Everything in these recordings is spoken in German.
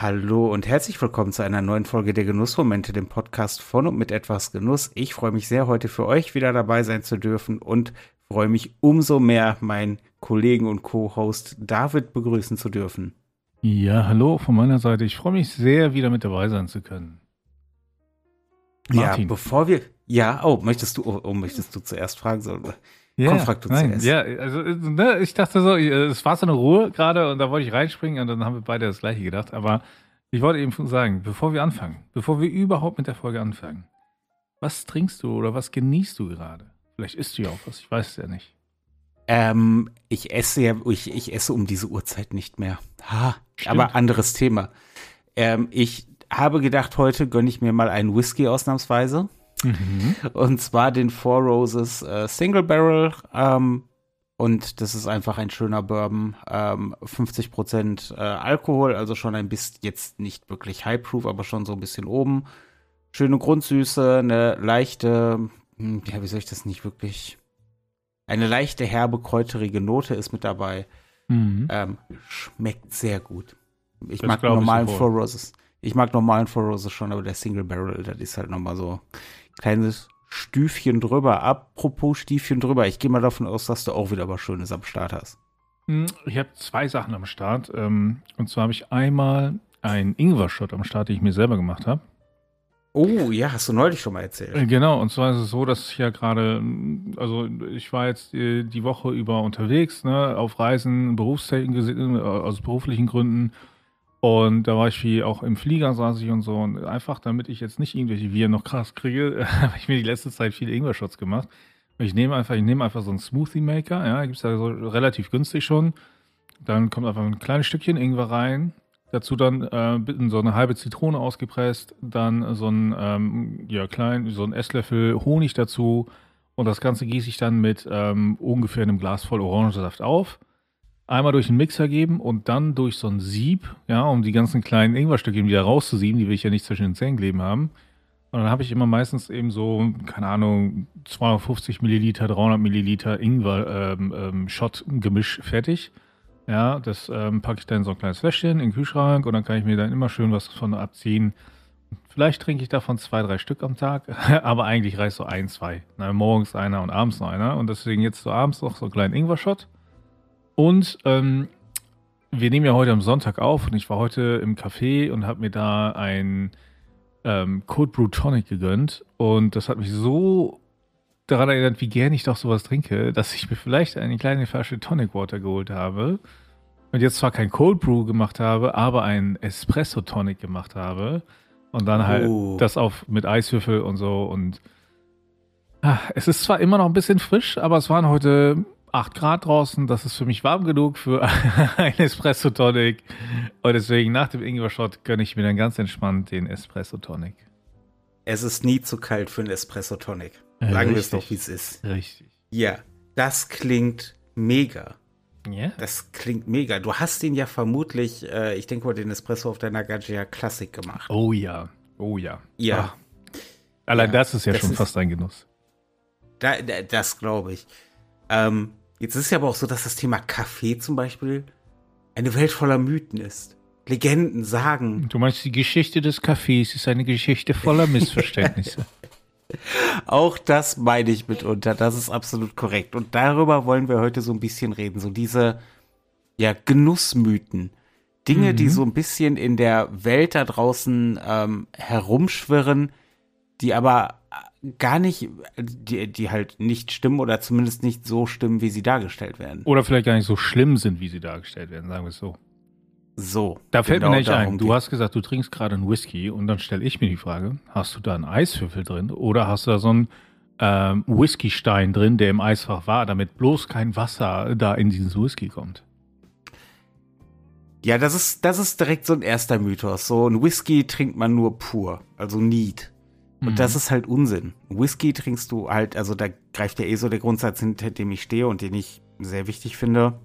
Hallo und herzlich willkommen zu einer neuen Folge der Genussmomente, dem Podcast von und mit etwas Genuss. Ich freue mich sehr, heute für euch wieder dabei sein zu dürfen und freue mich umso mehr, meinen Kollegen und Co-Host David begrüßen zu dürfen. Ja, hallo von meiner Seite. Ich freue mich sehr, wieder mit dabei sein zu können. Martin. Ja, bevor wir. Ja, oh, möchtest du, oh, möchtest du zuerst fragen? So, ja, Komm, frag du nein. Ja, also ne, ich dachte so, es war so eine Ruhe gerade und da wollte ich reinspringen und dann haben wir beide das gleiche gedacht. Aber ich wollte eben sagen, bevor wir anfangen, bevor wir überhaupt mit der Folge anfangen, was trinkst du oder was genießt du gerade? Vielleicht isst du ja auch was, ich weiß es ja nicht. Ähm, ich esse ja, ich, ich esse um diese Uhrzeit nicht mehr. Ha, aber anderes Thema. Ähm, ich habe gedacht, heute gönne ich mir mal einen Whisky ausnahmsweise. Mhm. Und zwar den Four Roses äh, Single Barrel. Ähm, und das ist einfach ein schöner Bourbon. Ähm, 50 Prozent äh, Alkohol, also schon ein bisschen, jetzt nicht wirklich High Proof, aber schon so ein bisschen oben. Schöne Grundsüße, eine leichte, hm, ja, wie soll ich das nicht wirklich? Eine leichte, herbe, kräuterige Note ist mit dabei. Mhm. Ähm, schmeckt sehr gut. Ich das mag normalen Four Roses. Ich mag normalen Four Roses schon, aber der Single Barrel, das ist halt nochmal so kleines Stüfchen drüber. Apropos Stiefchen drüber, ich gehe mal davon aus, dass du auch wieder was Schönes am Start hast. Hm, ich habe zwei Sachen am Start. Ähm, und zwar habe ich einmal einen Ingwer-Shot am Start, den ich mir selber gemacht habe. Oh, ja, hast du neulich schon mal erzählt. Äh, genau, und zwar ist es so, dass ich ja gerade, also ich war jetzt äh, die Woche über unterwegs, ne, auf Reisen, berufstechnisch, äh, aus beruflichen Gründen und da war ich wie auch im Flieger saß ich und so. Und einfach, damit ich jetzt nicht irgendwelche Viren noch krass kriege, habe ich mir die letzte Zeit viele Ingwer-Shots gemacht. Ich nehme einfach, ich einfach so einen Smoothie Maker, ja, gibt es ja so relativ günstig schon. Dann kommt einfach ein kleines Stückchen Ingwer rein. Dazu dann äh, so eine halbe Zitrone ausgepresst, dann so ein ähm, ja klein, so ein Esslöffel Honig dazu und das Ganze gieße ich dann mit ähm, ungefähr einem Glas voll Orangensaft auf einmal durch den Mixer geben und dann durch so ein Sieb, ja, um die ganzen kleinen Ingwerstücke wieder rauszusieben, die will ich ja nicht zwischen den Zähnen kleben haben. Und dann habe ich immer meistens eben so, keine Ahnung, 250 Milliliter, 300 Milliliter Ingwer-Shot-Gemisch ähm, ähm, fertig. Ja, das ähm, packe ich dann in so ein kleines Fläschchen in den Kühlschrank und dann kann ich mir dann immer schön was davon abziehen. Vielleicht trinke ich davon zwei, drei Stück am Tag, aber eigentlich reicht so ein, zwei. Na, morgens einer und abends noch einer. Und deswegen jetzt so abends noch so einen kleinen Ingwer-Shot. Und ähm, wir nehmen ja heute am Sonntag auf und ich war heute im Café und habe mir da ein ähm, Cold Brew Tonic gegönnt. Und das hat mich so daran erinnert, wie gern ich doch sowas trinke, dass ich mir vielleicht eine kleine Flasche Tonic Water geholt habe. Und jetzt zwar kein Cold Brew gemacht habe, aber ein Espresso Tonic gemacht habe. Und dann halt oh. das auf mit Eiswürfel und so. Und ach, es ist zwar immer noch ein bisschen frisch, aber es waren heute 8 Grad draußen, das ist für mich warm genug für ein Espresso Tonic. Und deswegen nach dem Ingwer-Shot gönne ich mir dann ganz entspannt den Espresso Tonic. Es ist nie zu kalt für einen Espresso Tonic. Sagen wir es doch, wie es ist. Richtig. Ja, das klingt mega. Ja? Das klingt mega. Du hast ihn ja vermutlich, äh, ich denke mal, den Espresso auf deiner Gaggia Classic gemacht. Oh ja. Oh ja. Ja. Ach. Allein ja, das ist ja das schon ist, fast ein Genuss. Da, da, das glaube ich. Ähm, Jetzt ist es ja aber auch so, dass das Thema Kaffee zum Beispiel eine Welt voller Mythen ist. Legenden, Sagen. Du meinst, die Geschichte des Kaffees ist eine Geschichte voller Missverständnisse. auch das meine ich mitunter. Das ist absolut korrekt. Und darüber wollen wir heute so ein bisschen reden. So diese, ja, Genussmythen. Dinge, mhm. die so ein bisschen in der Welt da draußen ähm, herumschwirren, die aber gar nicht, die, die halt nicht stimmen oder zumindest nicht so stimmen, wie sie dargestellt werden. Oder vielleicht gar nicht so schlimm sind, wie sie dargestellt werden, sagen wir es so. So. Da fällt genau mir nicht ein. Du hast gesagt, du trinkst gerade einen Whisky und dann stelle ich mir die Frage, hast du da einen Eiswürfel drin oder hast du da so einen ähm, Whiskystein drin, der im Eisfach war, damit bloß kein Wasser da in diesen Whisky kommt? Ja, das ist, das ist direkt so ein erster Mythos. So ein Whisky trinkt man nur pur, also neat. Und mhm. das ist halt Unsinn. Whisky trinkst du halt, also da greift ja eh so der Grundsatz hinter dem ich stehe und den ich sehr wichtig finde.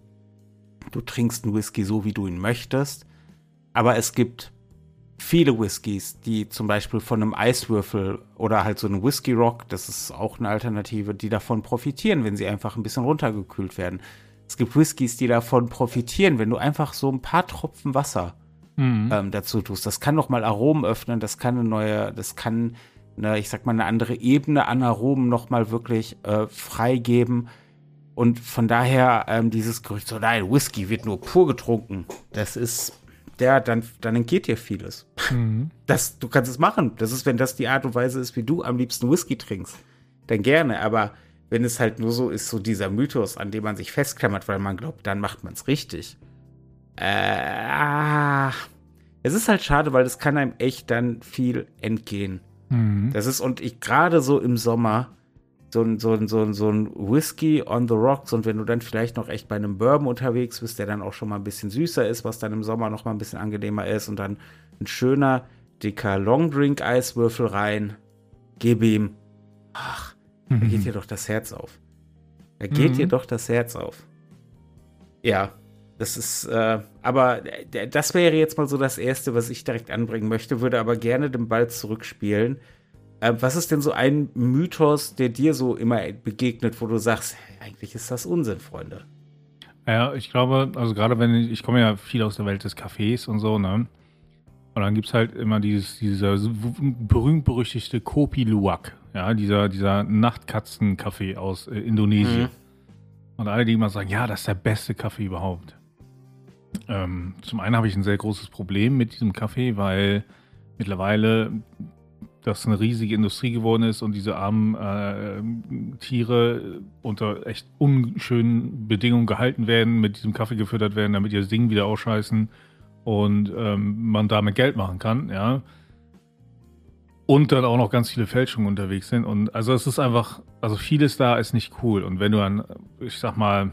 Du trinkst einen Whisky so, wie du ihn möchtest. Aber es gibt viele Whiskys, die zum Beispiel von einem Eiswürfel oder halt so einem Whisky Rock, das ist auch eine Alternative, die davon profitieren, wenn sie einfach ein bisschen runtergekühlt werden. Es gibt Whiskys, die davon profitieren, wenn du einfach so ein paar Tropfen Wasser mhm. ähm, dazu tust. Das kann nochmal Aromen öffnen, das kann eine neue, das kann, eine, ich sag mal, eine andere Ebene an Aromen nochmal wirklich äh, freigeben. Und von daher ähm, dieses Gerücht so, nein, Whisky wird nur pur getrunken. Das ist, der, dann, dann entgeht dir vieles. Mhm. Das, du kannst es machen. Das ist, wenn das die Art und Weise ist, wie du am liebsten Whisky trinkst, dann gerne. Aber wenn es halt nur so ist, so dieser Mythos, an dem man sich festklammert, weil man glaubt, dann macht man es richtig. Äh, ah, es ist halt schade, weil es kann einem echt dann viel entgehen. Mhm. Das ist, und ich gerade so im Sommer, so ein, so, ein, so, ein, so ein Whisky on the rocks und wenn du dann vielleicht noch echt bei einem Bourbon unterwegs bist, der dann auch schon mal ein bisschen süßer ist, was dann im Sommer noch mal ein bisschen angenehmer ist und dann ein schöner, dicker Longdrink-Eiswürfel rein, gib ihm. Ach, mhm. da geht dir doch das Herz auf. Da geht mhm. dir doch das Herz auf. Ja, das ist, äh, aber das wäre jetzt mal so das Erste, was ich direkt anbringen möchte, würde aber gerne den Ball zurückspielen äh, was ist denn so ein Mythos, der dir so immer begegnet, wo du sagst, eigentlich ist das Unsinn, Freunde? Ja, ich glaube, also gerade wenn ich, ich komme ja viel aus der Welt des Cafés und so, ne? Und dann gibt es halt immer dieses, dieser berühmt-berüchtigte Kopi Luwak, ja, dieser, dieser Nachtkatzen-Kaffee aus äh, Indonesien. Mhm. Und alle, die immer sagen, ja, das ist der beste Kaffee überhaupt. Ähm, zum einen habe ich ein sehr großes Problem mit diesem Kaffee, weil mittlerweile das eine riesige Industrie geworden ist und diese armen äh, Tiere unter echt unschönen Bedingungen gehalten werden, mit diesem Kaffee gefüttert werden, damit ihr Ding wieder ausscheißen und ähm, man damit Geld machen kann, ja. Und dann auch noch ganz viele Fälschungen unterwegs sind. Und also es ist einfach, also vieles da ist nicht cool. Und wenn du dann, ich sag mal,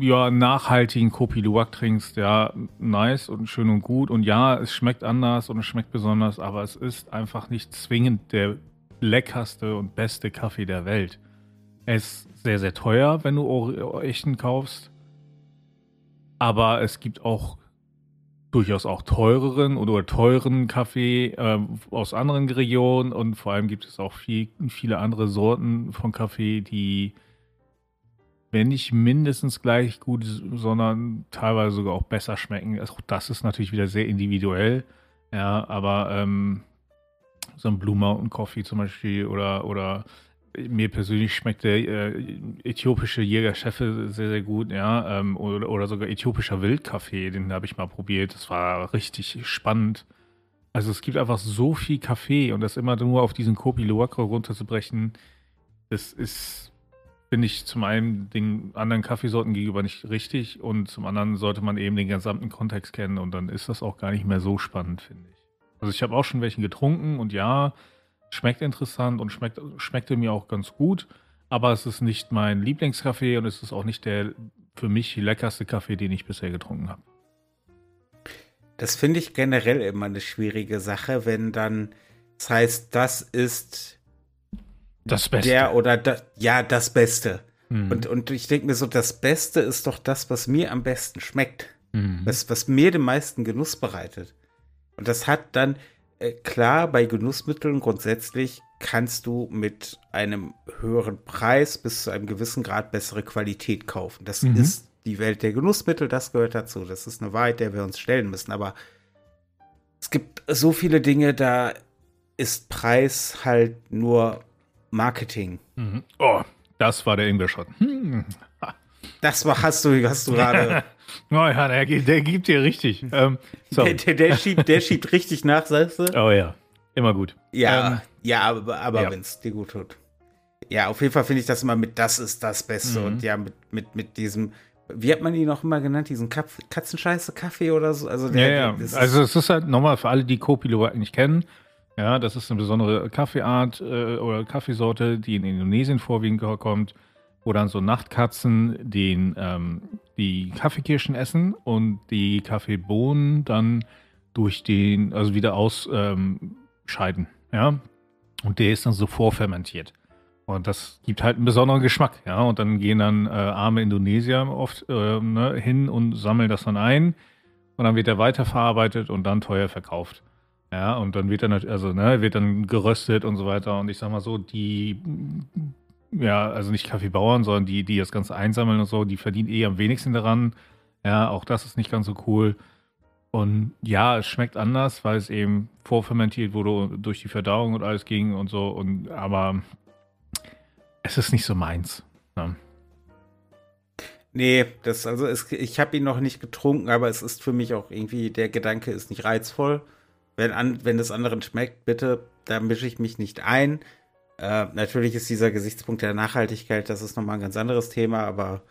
ja, nachhaltigen Kopi Luwak trinkst, ja, nice und schön und gut. Und ja, es schmeckt anders und es schmeckt besonders, aber es ist einfach nicht zwingend der leckerste und beste Kaffee der Welt. Er ist sehr, sehr teuer, wenn du echten kaufst. Aber es gibt auch durchaus auch teureren oder teuren Kaffee äh, aus anderen Regionen und vor allem gibt es auch viel, viele andere Sorten von Kaffee, die wenn nicht mindestens gleich gut, sondern teilweise sogar auch besser schmecken. Auch das ist natürlich wieder sehr individuell. Ja, aber ähm, so ein Blue Mountain Coffee zum Beispiel oder, oder mir persönlich schmeckt der äh, äthiopische Jägerchefe sehr, sehr gut, ja. Ähm, oder, oder sogar äthiopischer Wildkaffee, den habe ich mal probiert. Das war richtig spannend. Also es gibt einfach so viel Kaffee und das immer nur auf diesen Kopi Luwak runterzubrechen, das ist finde ich zum einen den anderen Kaffeesorten gegenüber nicht richtig und zum anderen sollte man eben den gesamten Kontext kennen und dann ist das auch gar nicht mehr so spannend, finde ich. Also ich habe auch schon welchen getrunken und ja, schmeckt interessant und schmeckt, schmeckte mir auch ganz gut, aber es ist nicht mein Lieblingskaffee und es ist auch nicht der für mich leckerste Kaffee, den ich bisher getrunken habe. Das finde ich generell immer eine schwierige Sache, wenn dann das heißt, das ist das Beste. Der oder da, ja, das Beste. Mhm. Und, und ich denke mir so, das Beste ist doch das, was mir am besten schmeckt. Mhm. Was, was mir den meisten Genuss bereitet. Und das hat dann, äh, klar, bei Genussmitteln grundsätzlich kannst du mit einem höheren Preis bis zu einem gewissen Grad bessere Qualität kaufen. Das mhm. ist die Welt der Genussmittel, das gehört dazu. Das ist eine Wahrheit, der wir uns stellen müssen. Aber es gibt so viele Dinge, da ist Preis halt nur Marketing. Mhm. Oh, das war der Ingwer-Shot. Hm. Das war, hast du, hast du gerade. oh ja, der, der gibt dir richtig. Ähm, der, der, der, schiebt, der schiebt richtig nach, sagst du? Oh ja, immer gut. Ja, ähm, ja, aber, aber ja. wenn es dir gut tut. Ja, auf jeden Fall finde ich das immer mit, das ist das Beste. Mhm. Und ja, mit, mit, mit diesem, wie hat man ihn noch immer genannt, diesen Katzenscheiße Kaffee oder so? Also der, ja, ja. also es ist halt nochmal für alle, die Co-Pilot nicht kennen, ja, das ist eine besondere Kaffeeart äh, oder Kaffeesorte, die in Indonesien vorwiegend kommt, wo dann so Nachtkatzen den, ähm, die Kaffeekirschen essen und die Kaffeebohnen dann durch den, also wieder ausscheiden. Ähm, ja, und der ist dann so vorfermentiert. Und das gibt halt einen besonderen Geschmack, ja. Und dann gehen dann äh, arme Indonesier oft äh, ne, hin und sammeln das dann ein. Und dann wird er weiterverarbeitet und dann teuer verkauft. Ja, und dann wird dann, also, ne, wird dann geröstet und so weiter. Und ich sag mal so, die, ja, also nicht Kaffeebauern, sondern die, die das Ganze einsammeln und so, die verdienen eh am wenigsten daran. Ja, auch das ist nicht ganz so cool. Und ja, es schmeckt anders, weil es eben vorfermentiert wurde, durch die Verdauung und alles ging und so. Und aber es ist nicht so meins. Ne? Nee, das, also es, ich habe ihn noch nicht getrunken, aber es ist für mich auch irgendwie, der Gedanke ist nicht reizvoll. Wenn, an, wenn es anderen schmeckt, bitte, da mische ich mich nicht ein. Äh, natürlich ist dieser Gesichtspunkt der Nachhaltigkeit, das ist nochmal ein ganz anderes Thema, aber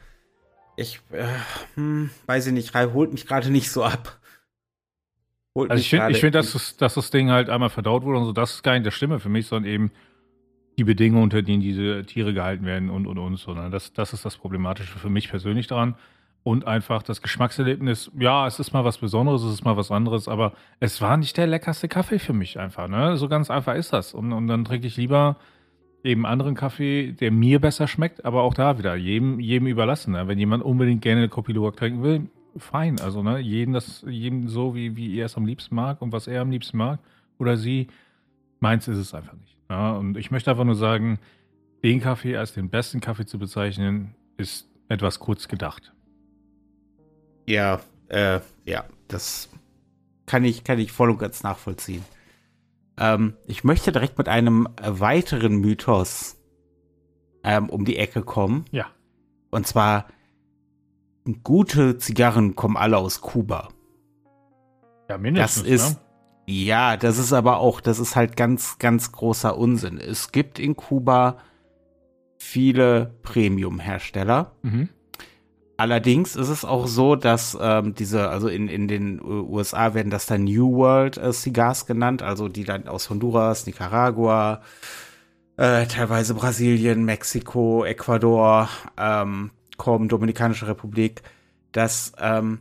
ich äh, hm, weiß ich nicht, holt mich gerade nicht so ab. Holt also ich finde, find, dass, das, dass das Ding halt einmal verdaut wurde und so, das ist gar nicht der Stimme für mich, sondern eben die Bedingungen, unter denen diese Tiere gehalten werden und und und so. Ne? Das, das ist das Problematische für mich persönlich daran. Und einfach das Geschmackserlebnis, ja, es ist mal was Besonderes, es ist mal was anderes, aber es war nicht der leckerste Kaffee für mich einfach. Ne? So ganz einfach ist das. Und, und dann trinke ich lieber eben anderen Kaffee, der mir besser schmeckt, aber auch da wieder jedem, jedem überlassen. Ne? Wenn jemand unbedingt gerne eine Kopi Luwak trinken will, fein. Also ne, jeden das, jedem so, wie, wie er es am liebsten mag und was er am liebsten mag oder sie. Meins ist es einfach nicht. Ja? Und ich möchte einfach nur sagen, den Kaffee als den besten Kaffee zu bezeichnen, ist etwas kurz gedacht. Ja, äh, ja, das kann ich, kann ich voll und ganz nachvollziehen. Ähm, ich möchte direkt mit einem weiteren Mythos ähm, um die Ecke kommen. Ja. Und zwar, gute Zigarren kommen alle aus Kuba. Ja, mindestens. Das ist, ne? ja, das ist aber auch, das ist halt ganz, ganz großer Unsinn. Es gibt in Kuba viele Premium-Hersteller. Mhm. Allerdings ist es auch so, dass ähm, diese, also in, in den USA werden das dann New World äh, Cigars genannt, also die dann aus Honduras, Nicaragua, äh, teilweise Brasilien, Mexiko, Ecuador ähm, kommen, Dominikanische Republik, dass ähm,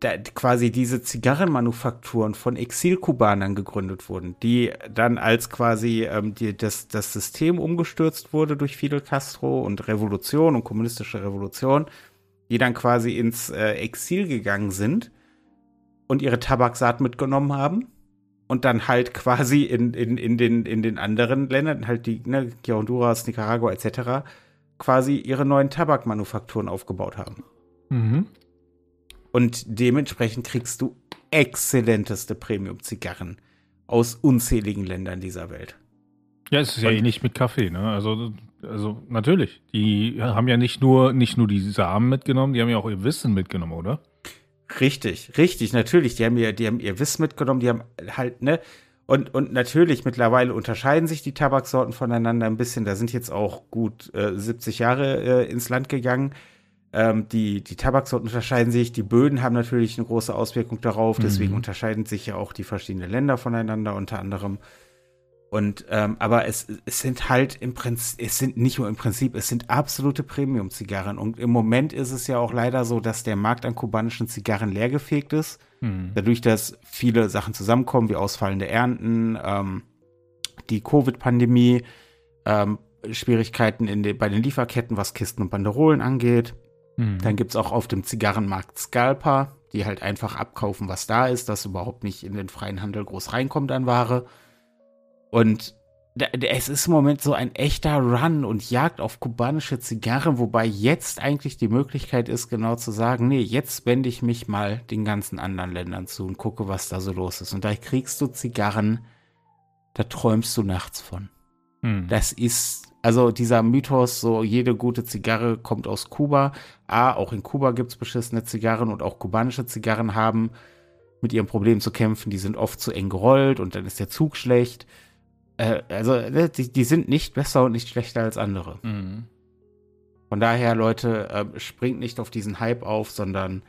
da quasi diese Zigarrenmanufakturen von Exilkubanern gegründet wurden, die dann als quasi ähm, die, das, das System umgestürzt wurde durch Fidel Castro und Revolution und kommunistische Revolution die dann quasi ins äh, Exil gegangen sind und ihre Tabaksaat mitgenommen haben und dann halt quasi in, in, in, den, in den anderen Ländern, halt die ne, Honduras, Nicaragua etc., quasi ihre neuen Tabakmanufakturen aufgebaut haben. Mhm. Und dementsprechend kriegst du exzellenteste Premium-Zigarren aus unzähligen Ländern dieser Welt. Ja, es ist ja ähnlich mit Kaffee, ne? Also also natürlich. Die haben ja nicht nur, nicht nur die Samen mitgenommen, die haben ja auch ihr Wissen mitgenommen, oder? Richtig, richtig, natürlich. Die haben ja, die haben ihr Wissen mitgenommen, die haben halt, ne? Und, und natürlich, mittlerweile unterscheiden sich die Tabaksorten voneinander ein bisschen. Da sind jetzt auch gut äh, 70 Jahre äh, ins Land gegangen. Ähm, die, die Tabaksorten unterscheiden sich. Die Böden haben natürlich eine große Auswirkung darauf. Deswegen mhm. unterscheiden sich ja auch die verschiedenen Länder voneinander, unter anderem. Und ähm, aber es, es sind halt im Prinzip, es sind nicht nur im Prinzip, es sind absolute Premium-Zigarren. Und im Moment ist es ja auch leider so, dass der Markt an kubanischen Zigarren leergefegt ist. Hm. Dadurch, dass viele Sachen zusammenkommen, wie ausfallende Ernten, ähm, die Covid-Pandemie, ähm, Schwierigkeiten in de, bei den Lieferketten, was Kisten und Banderolen angeht. Hm. Dann gibt es auch auf dem Zigarrenmarkt Scalper, die halt einfach abkaufen, was da ist, das überhaupt nicht in den freien Handel groß reinkommt an Ware. Und es ist im Moment so ein echter Run und Jagd auf kubanische Zigarren, wobei jetzt eigentlich die Möglichkeit ist, genau zu sagen, nee, jetzt wende ich mich mal den ganzen anderen Ländern zu und gucke, was da so los ist. Und da kriegst du Zigarren, da träumst du nachts von. Hm. Das ist, also dieser Mythos, so jede gute Zigarre kommt aus Kuba. A, auch in Kuba gibt es beschissene Zigarren und auch kubanische Zigarren haben mit ihrem Problem zu kämpfen. Die sind oft zu eng gerollt und dann ist der Zug schlecht äh, also ne, die, die, sind nicht besser und nicht schlechter als andere. Mhm. Von daher, Leute, äh, springt nicht auf diesen Hype auf, sondern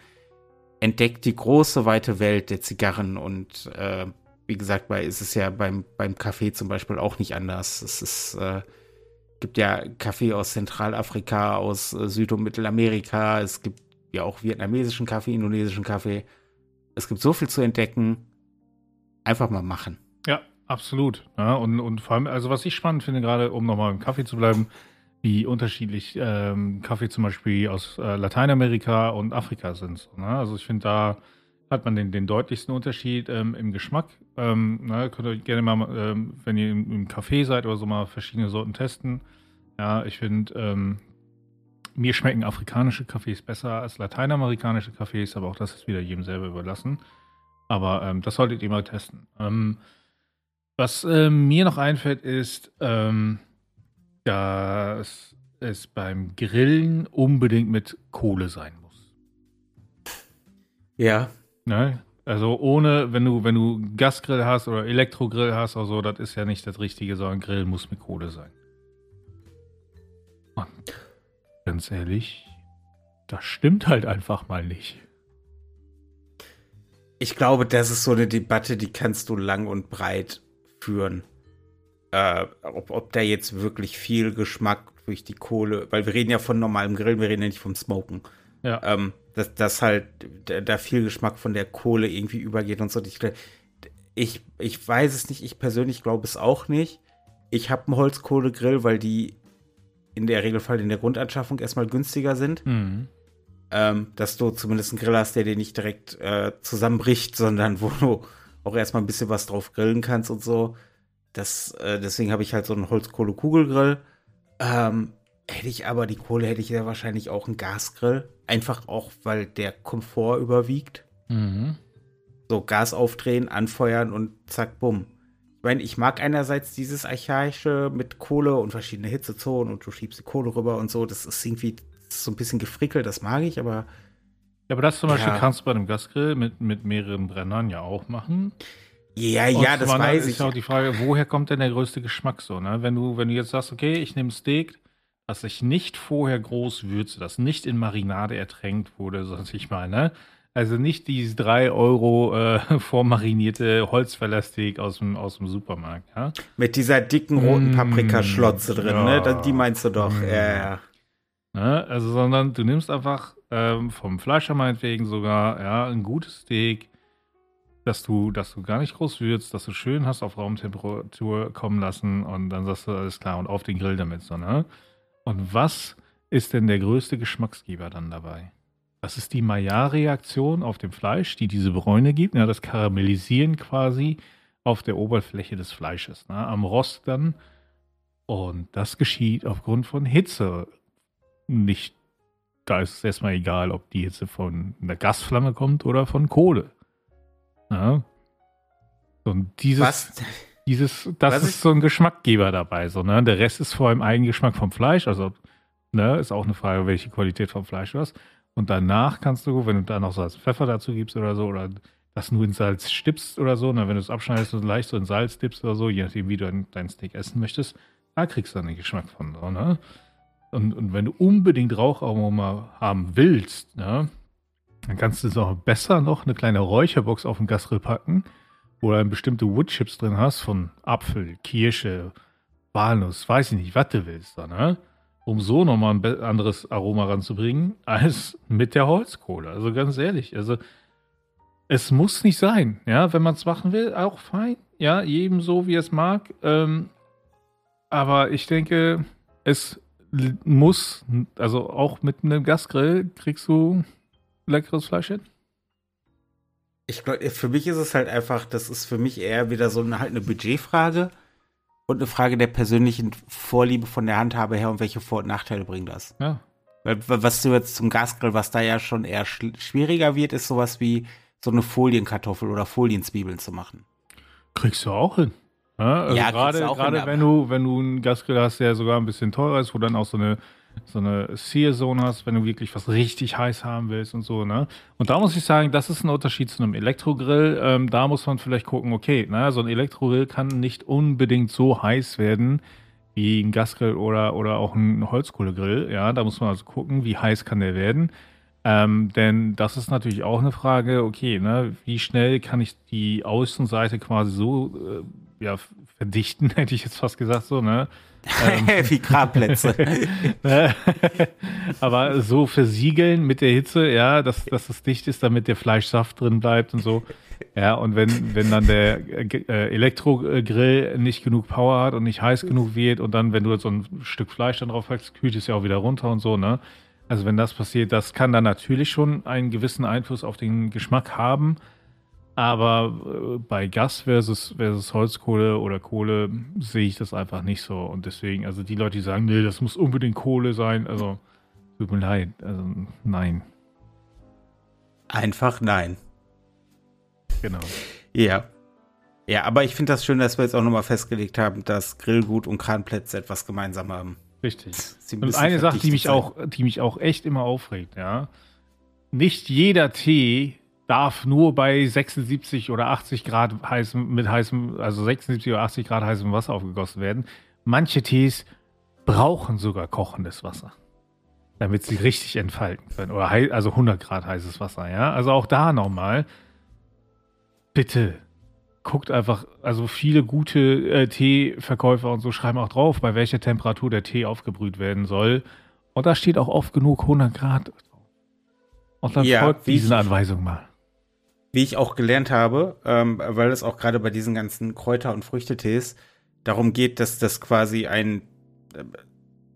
entdeckt die große, weite Welt der Zigarren und äh, wie gesagt, bei, ist es ja beim, beim Kaffee zum Beispiel auch nicht anders. Es ist, äh, gibt ja Kaffee aus Zentralafrika, aus äh, Süd- und Mittelamerika. Es gibt ja auch vietnamesischen Kaffee, indonesischen Kaffee. Es gibt so viel zu entdecken. Einfach mal machen. Ja, Absolut. Ja, und, und vor allem, also was ich spannend finde, gerade um nochmal im Kaffee zu bleiben, wie unterschiedlich ähm, Kaffee zum Beispiel aus äh, Lateinamerika und Afrika sind. Ne? Also ich finde, da hat man den, den deutlichsten Unterschied ähm, im Geschmack. Ähm, ne? Könnt ihr gerne mal, ähm, wenn ihr im, im Café seid oder so, mal verschiedene Sorten testen. Ja, ich finde, ähm, mir schmecken afrikanische Kaffees besser als lateinamerikanische Kaffees, aber auch das ist wieder jedem selber überlassen. Aber ähm, das solltet ihr mal testen. Was äh, mir noch einfällt, ist, ähm, dass es beim Grillen unbedingt mit Kohle sein muss. Ja. Ne? Also ohne, wenn du, wenn du Gasgrill hast oder Elektrogrill hast oder so, das ist ja nicht das Richtige, sondern Grill muss mit Kohle sein. Und ganz ehrlich, das stimmt halt einfach mal nicht. Ich glaube, das ist so eine Debatte, die kannst du lang und breit führen. Äh, ob, ob da jetzt wirklich viel Geschmack durch die Kohle, weil wir reden ja von normalem Grillen, wir reden ja nicht vom Smoken. Ja. Ähm, dass, dass halt da viel Geschmack von der Kohle irgendwie übergeht und so. Ich, ich, ich weiß es nicht, ich persönlich glaube es auch nicht. Ich habe einen Holzkohlegrill, weil die in der Regelfall in der Grundanschaffung erstmal günstiger sind. Mhm. Ähm, dass du zumindest einen Grill hast, der dir nicht direkt äh, zusammenbricht, sondern wo du auch erstmal ein bisschen was drauf grillen kannst und so. Das, äh, deswegen habe ich halt so einen Holzkohle-Kugelgrill. Ähm, hätte ich aber die Kohle, hätte ich ja wahrscheinlich auch einen Gasgrill. Einfach auch, weil der Komfort überwiegt. Mhm. So Gas aufdrehen, anfeuern und zack, bumm meine, ich mag einerseits dieses Archaische mit Kohle und verschiedene Hitzezonen und du schiebst die Kohle rüber und so. Das ist irgendwie so ein bisschen gefrickelt, das mag ich, aber. Ja, aber das zum Beispiel kannst du bei einem Gasgrill mit, mit mehreren Brennern ja auch machen. Ja, und ja, das weiß ist ich. Ist auch die Frage, woher kommt denn der größte Geschmack so, ne? Wenn du, wenn du jetzt sagst, okay, ich nehme Steak, das ich nicht vorher groß würze, das nicht in Marinade ertränkt wurde, sag ich mal, ne? Also nicht dieses 3 Euro äh, vormarinierte Holzfällersteak aus dem, aus dem Supermarkt, ja? Mit dieser dicken roten mmh, Paprikaschlotze drin, ne? ja. ne? Die meinst du doch, mmh. ja, ja. Ne? Also, sondern du nimmst einfach ähm, vom Fleischer meinetwegen sogar, ja, ein gutes Steak, dass du, dass du gar nicht groß würzt, dass du schön hast auf Raumtemperatur kommen lassen und dann sagst du, alles klar, und auf den Grill damit, so, ne? Und was ist denn der größte Geschmacksgeber dann dabei? Das ist die Maillard-Reaktion auf dem Fleisch, die diese Bräune gibt, ja, das Karamellisieren quasi auf der Oberfläche des Fleisches, ne, am Rost dann. Und das geschieht aufgrund von Hitze. Nicht, da ist es erstmal egal, ob die Hitze von einer Gasflamme kommt oder von Kohle. Ja. Und dieses, Was? dieses, das Was ist so ein Geschmackgeber dabei. So, ne? Der Rest ist vor allem Eigengeschmack vom Fleisch. Also, ne, ist auch eine Frage, welche Qualität vom Fleisch du hast. Und danach kannst du, wenn du da noch Salz und Pfeffer dazu gibst oder so, oder das nur in Salz stippst oder so, na, wenn du es abschneidest und leicht so in Salz dippst oder so, je nachdem, wie du deinen Steak essen möchtest, da kriegst du dann den Geschmack von. So, ne? Und, und wenn du unbedingt Raucharoma haben willst, ne, dann kannst du so besser noch eine kleine Räucherbox auf den Gasgrill packen, wo du dann bestimmte Woodchips drin hast von Apfel, Kirsche, Walnuss, weiß ich nicht, was du willst. Da, ne? um so nochmal ein anderes Aroma ranzubringen, als mit der Holzkohle. Also ganz ehrlich, also es muss nicht sein, ja, wenn man es machen will, auch fein, ja, jedem so, wie es mag. Ähm, aber ich denke, es muss, also auch mit einem Gasgrill kriegst du leckeres Fleisch hin. Ich glaube, für mich ist es halt einfach, das ist für mich eher wieder so eine, halt eine Budgetfrage und eine Frage der persönlichen Vorliebe von der Handhabe her und welche Vor- und Nachteile bringt das. Ja. Weil, was du jetzt zum Gasgrill, was da ja schon eher schwieriger wird, ist sowas wie so eine Folienkartoffel oder Folienzwiebeln zu machen. Kriegst du auch hin. Ja, also ja gerade, gerade wenn du, wenn du einen Gasgrill hast, der sogar ein bisschen teurer ist, wo dann auch so eine so eine Sear-Zone hast, wenn du wirklich was richtig heiß haben willst und so, ne? Und da muss ich sagen, das ist ein Unterschied zu einem Elektrogrill. Ähm, da muss man vielleicht gucken, okay, ne, so ein Elektrogrill kann nicht unbedingt so heiß werden wie ein Gasgrill oder, oder auch ein Holzkohlegrill, ja? Da muss man also gucken, wie heiß kann der werden. Ähm, denn das ist natürlich auch eine Frage, okay, ne, wie schnell kann ich die Außenseite quasi so äh, ja, verdichten, hätte ich jetzt fast gesagt, so, ne? Ähm, Wie Grabplätze. Aber so versiegeln mit der Hitze, ja, dass, dass es dicht ist, damit der Fleischsaft drin bleibt und so. Ja, und wenn, wenn dann der äh, Elektrogrill nicht genug Power hat und nicht heiß genug wird und dann, wenn du so ein Stück Fleisch dann drauf packst, kühlt es ja auch wieder runter und so, ne? Also wenn das passiert, das kann dann natürlich schon einen gewissen Einfluss auf den Geschmack haben. Aber äh, bei Gas versus, versus Holzkohle oder Kohle sehe ich das einfach nicht so. Und deswegen, also die Leute, die sagen, nee, das muss unbedingt Kohle sein, also tut mir leid, also nein. Einfach nein. Genau. Ja. Ja, aber ich finde das schön, dass wir jetzt auch nochmal festgelegt haben, dass Grillgut und Kranplätze etwas gemeinsam haben. Richtig. Ein und eine Sache, die mich, auch, die mich auch echt immer aufregt, ja. Nicht jeder Tee darf nur bei 76 oder 80 Grad heißem, mit heißem, also 76 oder 80 Grad heißem Wasser aufgegossen werden. Manche Tees brauchen sogar kochendes Wasser, damit sie richtig entfalten können. Oder also 100 Grad heißes Wasser, ja. Also auch da nochmal, bitte guckt einfach, also viele gute äh, Teeverkäufer und so schreiben auch drauf, bei welcher Temperatur der Tee aufgebrüht werden soll. Und da steht auch oft genug 100 Grad. Und dann ja, folgt diese Anweisung mal wie ich auch gelernt habe, ähm, weil es auch gerade bei diesen ganzen Kräuter- und Früchtetees darum geht, dass das quasi ein, äh,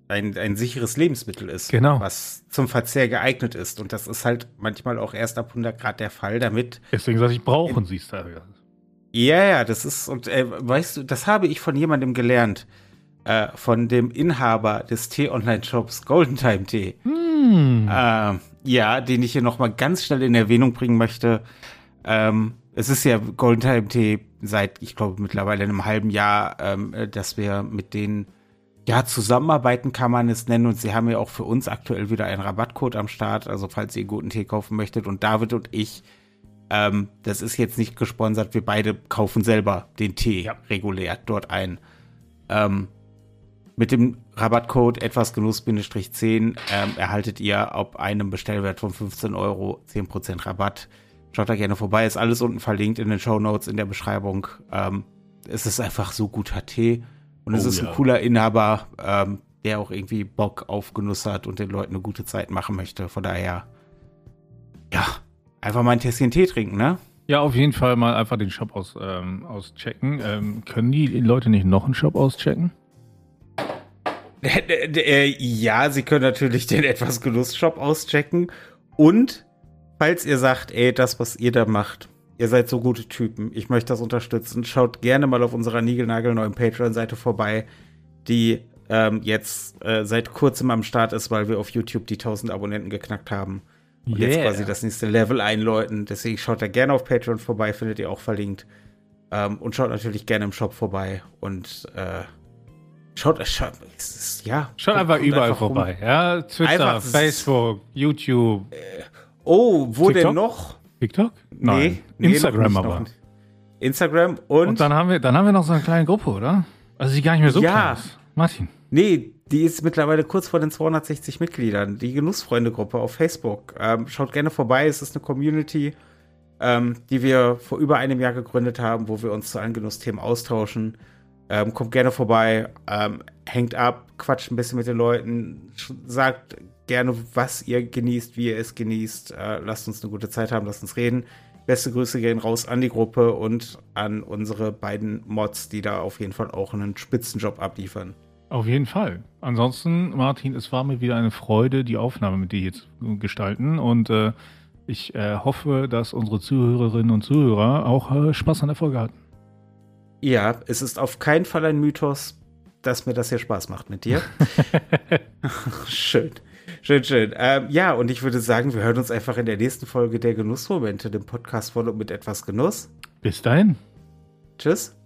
ein, ein sicheres Lebensmittel ist, genau. was zum Verzehr geeignet ist. Und das ist halt manchmal auch erst ab 100 Grad der Fall, damit. Deswegen sage ich, brauchen sie es da. Ja, ja, das ist, und äh, weißt du, das habe ich von jemandem gelernt, äh, von dem Inhaber des Tee-Online-Shops Golden Time Tee. Hm. Äh, ja, den ich hier nochmal ganz schnell in Erwähnung bringen möchte. Ähm, es ist ja Golden Time Tee seit, ich glaube, mittlerweile einem halben Jahr, ähm, dass wir mit denen ja zusammenarbeiten, kann man es nennen. Und sie haben ja auch für uns aktuell wieder einen Rabattcode am Start. Also falls ihr guten Tee kaufen möchtet. Und David und ich, ähm, das ist jetzt nicht gesponsert, wir beide kaufen selber den Tee ja. regulär dort ein. Ähm, mit dem Rabattcode etwas Genuss-10 ähm, erhaltet ihr auf einem Bestellwert von 15 Euro 10% Rabatt. Schaut da gerne vorbei, ist alles unten verlinkt in den Show Notes in der Beschreibung. Ähm, es ist einfach so guter Tee und es oh, ist ein cooler Inhaber, ähm, der auch irgendwie Bock auf Genuss hat und den Leuten eine gute Zeit machen möchte. Von daher, ja, einfach mal ein Tässchen Tee trinken, ne? Ja, auf jeden Fall mal einfach den Shop aus, ähm, auschecken. Ähm, können die Leute nicht noch einen Shop auschecken? Ja, sie können natürlich den etwas Genuss-Shop auschecken und falls ihr sagt, ey, das, was ihr da macht, ihr seid so gute Typen, ich möchte das unterstützen, schaut gerne mal auf unserer niegelnagelneuen Patreon-Seite vorbei, die ähm, jetzt äh, seit kurzem am Start ist, weil wir auf YouTube die 1000 Abonnenten geknackt haben. Und yeah. jetzt quasi das nächste Level einläuten. Deswegen schaut da gerne auf Patreon vorbei, findet ihr auch verlinkt. Ähm, und schaut natürlich gerne im Shop vorbei. Und äh, schaut, schaut ist, ja. Schaut einfach überall einfach vorbei. Um. Ja, Twitter, einfach, Facebook, YouTube. Äh, Oh, wo TikTok? denn noch? TikTok? Nein. Nee, Instagram nee, aber. Instagram und. Und dann haben wir, dann haben wir noch so eine kleine Gruppe, oder? Also die gar nicht mehr so ja. Krass. Martin. Nee, die ist mittlerweile kurz vor den 260 Mitgliedern. Die Genussfreunde-Gruppe auf Facebook. Ähm, schaut gerne vorbei. Es ist eine Community, ähm, die wir vor über einem Jahr gegründet haben, wo wir uns zu allen Genussthemen austauschen. Ähm, kommt gerne vorbei, ähm, hängt ab, quatscht ein bisschen mit den Leuten, sagt gerne, was ihr genießt, wie ihr es genießt. Äh, lasst uns eine gute Zeit haben, lasst uns reden. Beste Grüße gehen raus an die Gruppe und an unsere beiden Mods, die da auf jeden Fall auch einen Spitzenjob abliefern. Auf jeden Fall. Ansonsten, Martin, es war mir wieder eine Freude, die Aufnahme mit dir hier zu gestalten. Und äh, ich äh, hoffe, dass unsere Zuhörerinnen und Zuhörer auch äh, Spaß an der Folge hatten. Ja, es ist auf keinen Fall ein Mythos, dass mir das hier Spaß macht mit dir. Schön. Schön, schön. Ähm, ja, und ich würde sagen, wir hören uns einfach in der nächsten Folge der Genussmomente, dem Podcast voll und mit etwas Genuss. Bis dahin. Tschüss.